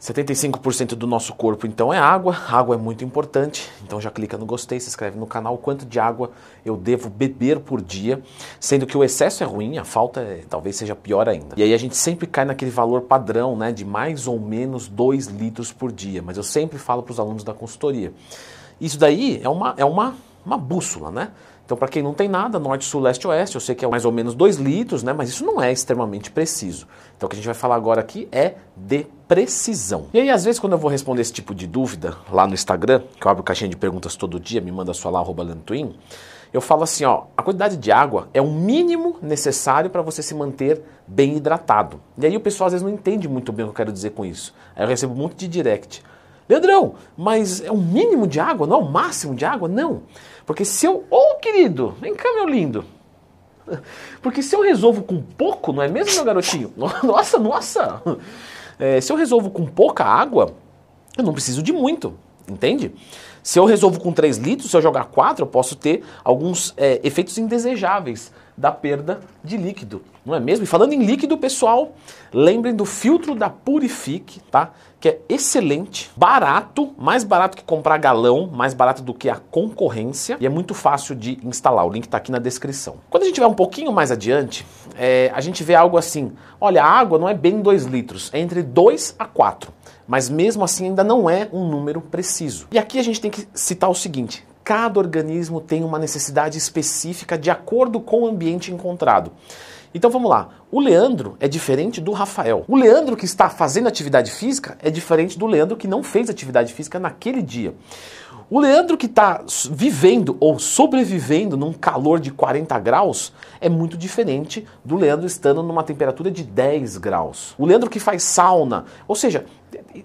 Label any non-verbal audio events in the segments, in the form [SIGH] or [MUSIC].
75% do nosso corpo então é água, água é muito importante, então já clica no gostei, se inscreve no canal, quanto de água eu devo beber por dia, sendo que o excesso é ruim, a falta é, talvez seja pior ainda. E aí a gente sempre cai naquele valor padrão, né, de mais ou menos 2 litros por dia, mas eu sempre falo para os alunos da consultoria, isso daí é uma, é uma, uma bússola, né? Então, para quem não tem nada, norte, sul, leste, oeste, eu sei que é mais ou menos 2 litros, né? Mas isso não é extremamente preciso. Então, o que a gente vai falar agora aqui é de precisão. E aí, às vezes, quando eu vou responder esse tipo de dúvida lá no Instagram, que eu abro caixinha de perguntas todo dia, me manda sua lá, arroba Lantuin, eu falo assim, ó, a quantidade de água é o mínimo necessário para você se manter bem hidratado. E aí o pessoal às vezes não entende muito bem o que eu quero dizer com isso. Aí eu recebo monte de direct. Leandrão, mas é o mínimo de água, não é o máximo de água? Não. Porque se eu. Ô, oh, querido, vem cá, meu lindo. Porque se eu resolvo com pouco, não é mesmo, meu garotinho? [LAUGHS] Nossa, nossa! É, se eu resolvo com pouca água, eu não preciso de muito, entende? Se eu resolvo com 3 litros, se eu jogar 4, eu posso ter alguns é, efeitos indesejáveis da perda de líquido, não é mesmo? E falando em líquido, pessoal, lembrem do filtro da Purifique, tá? Que é excelente, barato, mais barato que comprar galão, mais barato do que a concorrência e é muito fácil de instalar. O link está aqui na descrição. Quando a gente vai um pouquinho mais adiante, é, a gente vê algo assim: olha, a água não é bem 2 litros, é entre 2 a 4 mas mesmo assim ainda não é um número preciso. E aqui a gente tem que citar o seguinte: cada organismo tem uma necessidade específica de acordo com o ambiente encontrado. Então vamos lá. O Leandro é diferente do Rafael. O Leandro que está fazendo atividade física é diferente do Leandro que não fez atividade física naquele dia. O Leandro que está vivendo ou sobrevivendo num calor de 40 graus é muito diferente do Leandro estando numa temperatura de 10 graus. O Leandro que faz sauna, ou seja,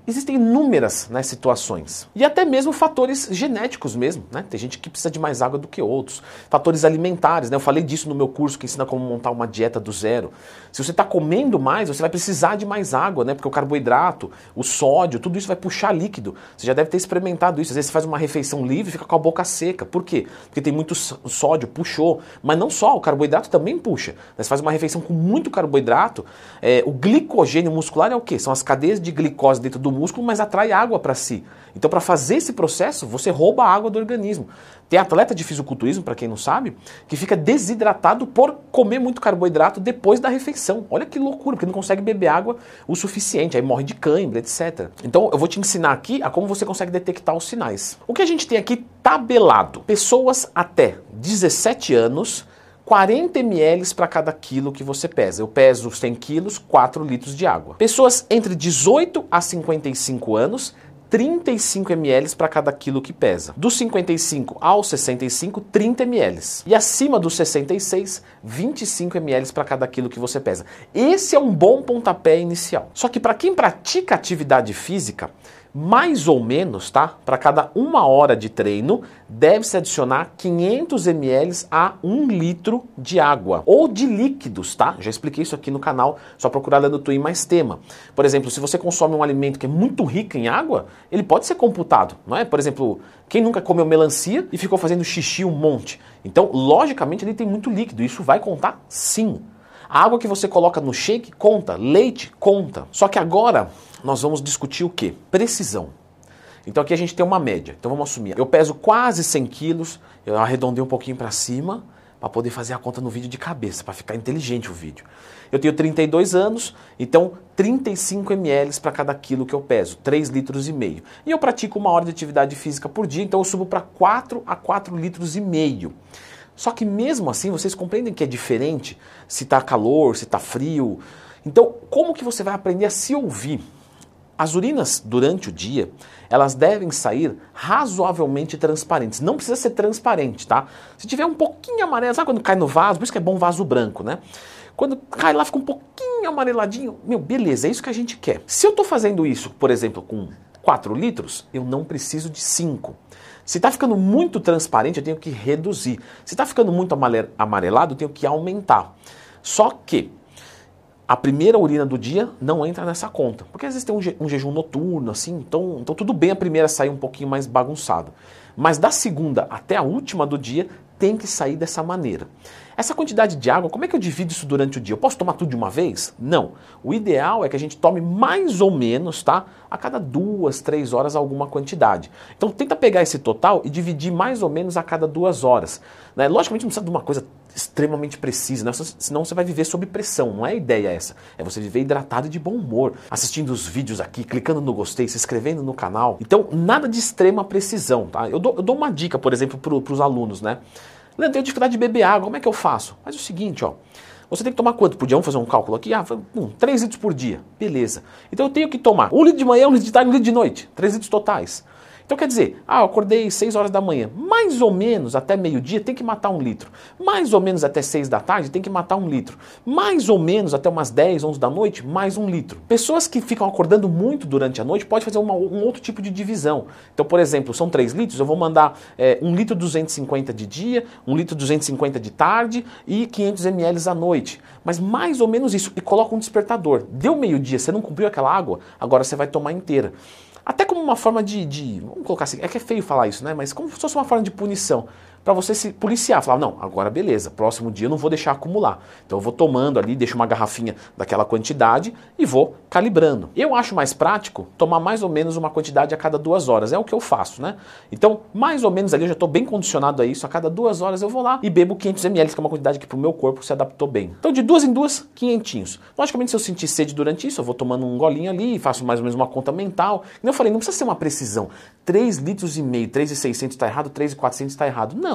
existem inúmeras né, situações. E até mesmo fatores genéticos mesmo, né? Tem gente que precisa de mais água do que outros. Fatores alimentares, né? Eu falei disso no meu curso que ensina como montar uma dieta do zero. Se você está comendo mais, você vai precisar de mais água, né? Porque o carboidrato, o sódio, tudo isso vai puxar líquido. Você já deve ter experimentado isso. Às vezes você faz uma refeição livre e fica com a boca seca. Por quê? Porque tem muito sódio, puxou. Mas não só, o carboidrato também puxa. Né? Você faz uma refeição com muito carboidrato, é, o glicogênio muscular é o quê? São as cadeias de glicose dentro do músculo, mas atrai água para si. Então, para fazer esse processo, você rouba a água do organismo. Tem atleta de fisiculturismo, para quem não sabe, que fica desidratado por comer muito carboidrato depois da refeição. Olha que loucura, porque não consegue beber água o suficiente, aí morre de cãibra, etc. Então, eu vou te ensinar aqui a como você consegue detectar os sinais. O que a gente tem aqui tabelado: pessoas até 17 anos 40 ml para cada quilo que você pesa. Eu peso 100 quilos, 4 litros de água. Pessoas entre 18 a 55 anos, 35 ml para cada quilo que pesa. Dos 55 aos 65, 30 ml. E acima dos 66, 25 ml para cada quilo que você pesa. Esse é um bom pontapé inicial. Só que para quem pratica atividade física, mais ou menos, tá? Para cada uma hora de treino, deve-se adicionar 500 ml a 1 litro de água ou de líquidos, tá? Já expliquei isso aqui no canal, só procurar lá no Twin mais tema. Por exemplo, se você consome um alimento que é muito rico em água, ele pode ser computado, não é? Por exemplo, quem nunca comeu melancia e ficou fazendo xixi um monte? Então, logicamente, ele tem muito líquido, isso vai contar sim. A água que você coloca no shake conta, leite conta. Só que agora nós vamos discutir o que? Precisão. Então aqui a gente tem uma média. Então vamos assumir. Eu peso quase 100 quilos, eu arredondei um pouquinho para cima para poder fazer a conta no vídeo de cabeça, para ficar inteligente o vídeo. Eu tenho 32 anos, então 35 ml para cada quilo que eu peso, 3 litros e meio. E eu pratico uma hora de atividade física por dia, então eu subo para 4 a 4 litros e meio. Só que mesmo assim, vocês compreendem que é diferente se está calor, se está frio. Então, como que você vai aprender a se ouvir? As urinas durante o dia, elas devem sair razoavelmente transparentes. Não precisa ser transparente, tá? Se tiver um pouquinho amarelo, sabe quando cai no vaso? Por isso que é bom vaso branco, né? Quando cai lá, fica um pouquinho amareladinho. Meu, beleza, é isso que a gente quer. Se eu estou fazendo isso, por exemplo, com 4 litros, eu não preciso de 5. Se está ficando muito transparente, eu tenho que reduzir. Se está ficando muito amarelado, eu tenho que aumentar. Só que a primeira urina do dia não entra nessa conta. Porque às vezes tem um, je um jejum noturno, assim, então, então tudo bem a primeira sair um pouquinho mais bagunçado. Mas da segunda até a última do dia tem que sair dessa maneira. Essa quantidade de água, como é que eu divido isso durante o dia? Eu posso tomar tudo de uma vez? Não. O ideal é que a gente tome mais ou menos, tá? A cada duas, três horas alguma quantidade. Então tenta pegar esse total e dividir mais ou menos a cada duas horas. Né? Logicamente não precisa de uma coisa extremamente precisa, né? senão você vai viver sob pressão. Não é a ideia essa. É você viver hidratado e de bom humor, assistindo os vídeos aqui, clicando no gostei, se inscrevendo no canal. Então nada de extrema precisão, tá? Eu dou, eu dou uma dica, por exemplo, para os alunos, né? Leandro, tenho dificuldade de beber água, como é que eu faço? Faz o seguinte, ó. Você tem que tomar quanto por dia? Vamos fazer um cálculo aqui? Ah, um, 3 litros por dia. Beleza. Então eu tenho que tomar um litro de manhã, um litro de tarde, um litro de noite. 3 litros totais. Então quer dizer, ah, eu acordei 6 horas da manhã, mais ou menos até meio-dia tem que matar um litro. Mais ou menos até 6 da tarde tem que matar um litro. Mais ou menos até umas 10, 11 da noite, mais um litro. Pessoas que ficam acordando muito durante a noite pode fazer uma, um outro tipo de divisão. Então, por exemplo, são 3 litros, eu vou mandar é, 1 litro 250 de dia, 1 litro 250 de tarde e 500 ml à noite. Mas mais ou menos isso. E coloca um despertador. Deu meio-dia, você não cumpriu aquela água, agora você vai tomar inteira. Até como uma forma de, de, Vamos colocar assim, é que é feio falar isso, né? Mas como se fosse uma forma de punição para você se policiar, falar, não, agora beleza, próximo dia eu não vou deixar acumular. Então eu vou tomando ali, deixo uma garrafinha daquela quantidade e vou calibrando. Eu acho mais prático tomar mais ou menos uma quantidade a cada duas horas, é o que eu faço, né? Então, mais ou menos ali, eu já estou bem condicionado a isso, a cada duas horas eu vou lá e bebo 500 ml, que é uma quantidade que para o meu corpo se adaptou bem. Então, de duas em duas, quinhentinhos. Logicamente, se eu sentir sede durante isso, eu vou tomando um golinho ali, faço mais ou menos uma conta mental. Como eu falei, não precisa ser uma precisão. 3 litros e meio, 3,600 está errado, 3,400 está errado. Não.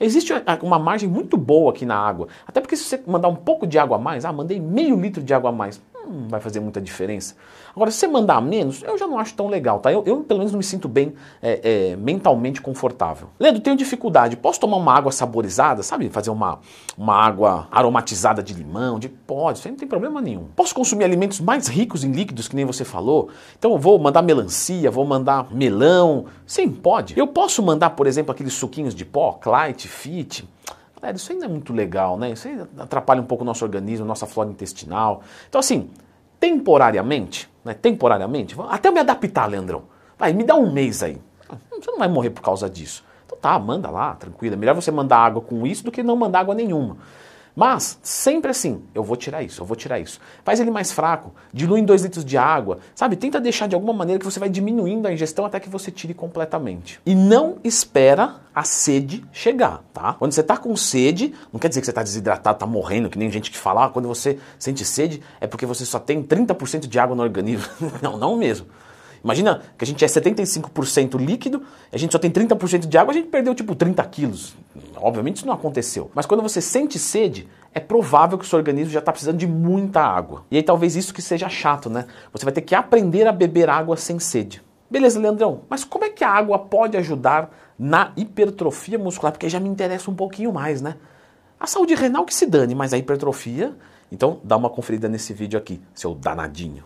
Existe uma margem muito boa aqui na água. Até porque se você mandar um pouco de água a mais, ah, mandei meio litro de água a mais, não vai fazer muita diferença. Agora, se você mandar menos, eu já não acho tão legal, tá? Eu, eu pelo menos não me sinto bem é, é, mentalmente confortável. Leandro, tenho dificuldade. Posso tomar uma água saborizada, sabe? Fazer uma, uma água aromatizada de limão? De... Pode, isso aí não tem problema nenhum. Posso consumir alimentos mais ricos em líquidos, que nem você falou? Então eu vou mandar melancia, vou mandar melão. Sim, pode. Eu posso mandar, por exemplo, aqueles suquinhos de pó, Clyde, Fit. Galera, isso ainda é muito legal, né? Isso atrapalha um pouco o nosso organismo, nossa flora intestinal. Então, assim, temporariamente, né, temporariamente, até eu me adaptar, Leandrão. Vai, me dá um mês aí. Você não vai morrer por causa disso. Então tá, manda lá, tranquilo. É melhor você mandar água com isso do que não mandar água nenhuma. Mas, sempre assim, eu vou tirar isso, eu vou tirar isso. Faz ele mais fraco, dilui em 2 litros de água, sabe? Tenta deixar de alguma maneira que você vai diminuindo a ingestão até que você tire completamente. E não espera a sede chegar, tá? Quando você tá com sede, não quer dizer que você tá desidratado, tá morrendo, que nem gente que fala, ah, quando você sente sede é porque você só tem 30% de água no organismo. [LAUGHS] não, não mesmo. Imagina que a gente é 75% líquido, a gente só tem 30% de água, a gente perdeu tipo 30 quilos. Obviamente isso não aconteceu. Mas quando você sente sede, é provável que o seu organismo já está precisando de muita água. E aí talvez isso que seja chato, né? Você vai ter que aprender a beber água sem sede. Beleza, Leandrão, mas como é que a água pode ajudar na hipertrofia muscular? Porque já me interessa um pouquinho mais, né? A saúde renal que se dane, mas a hipertrofia. Então dá uma conferida nesse vídeo aqui, seu danadinho.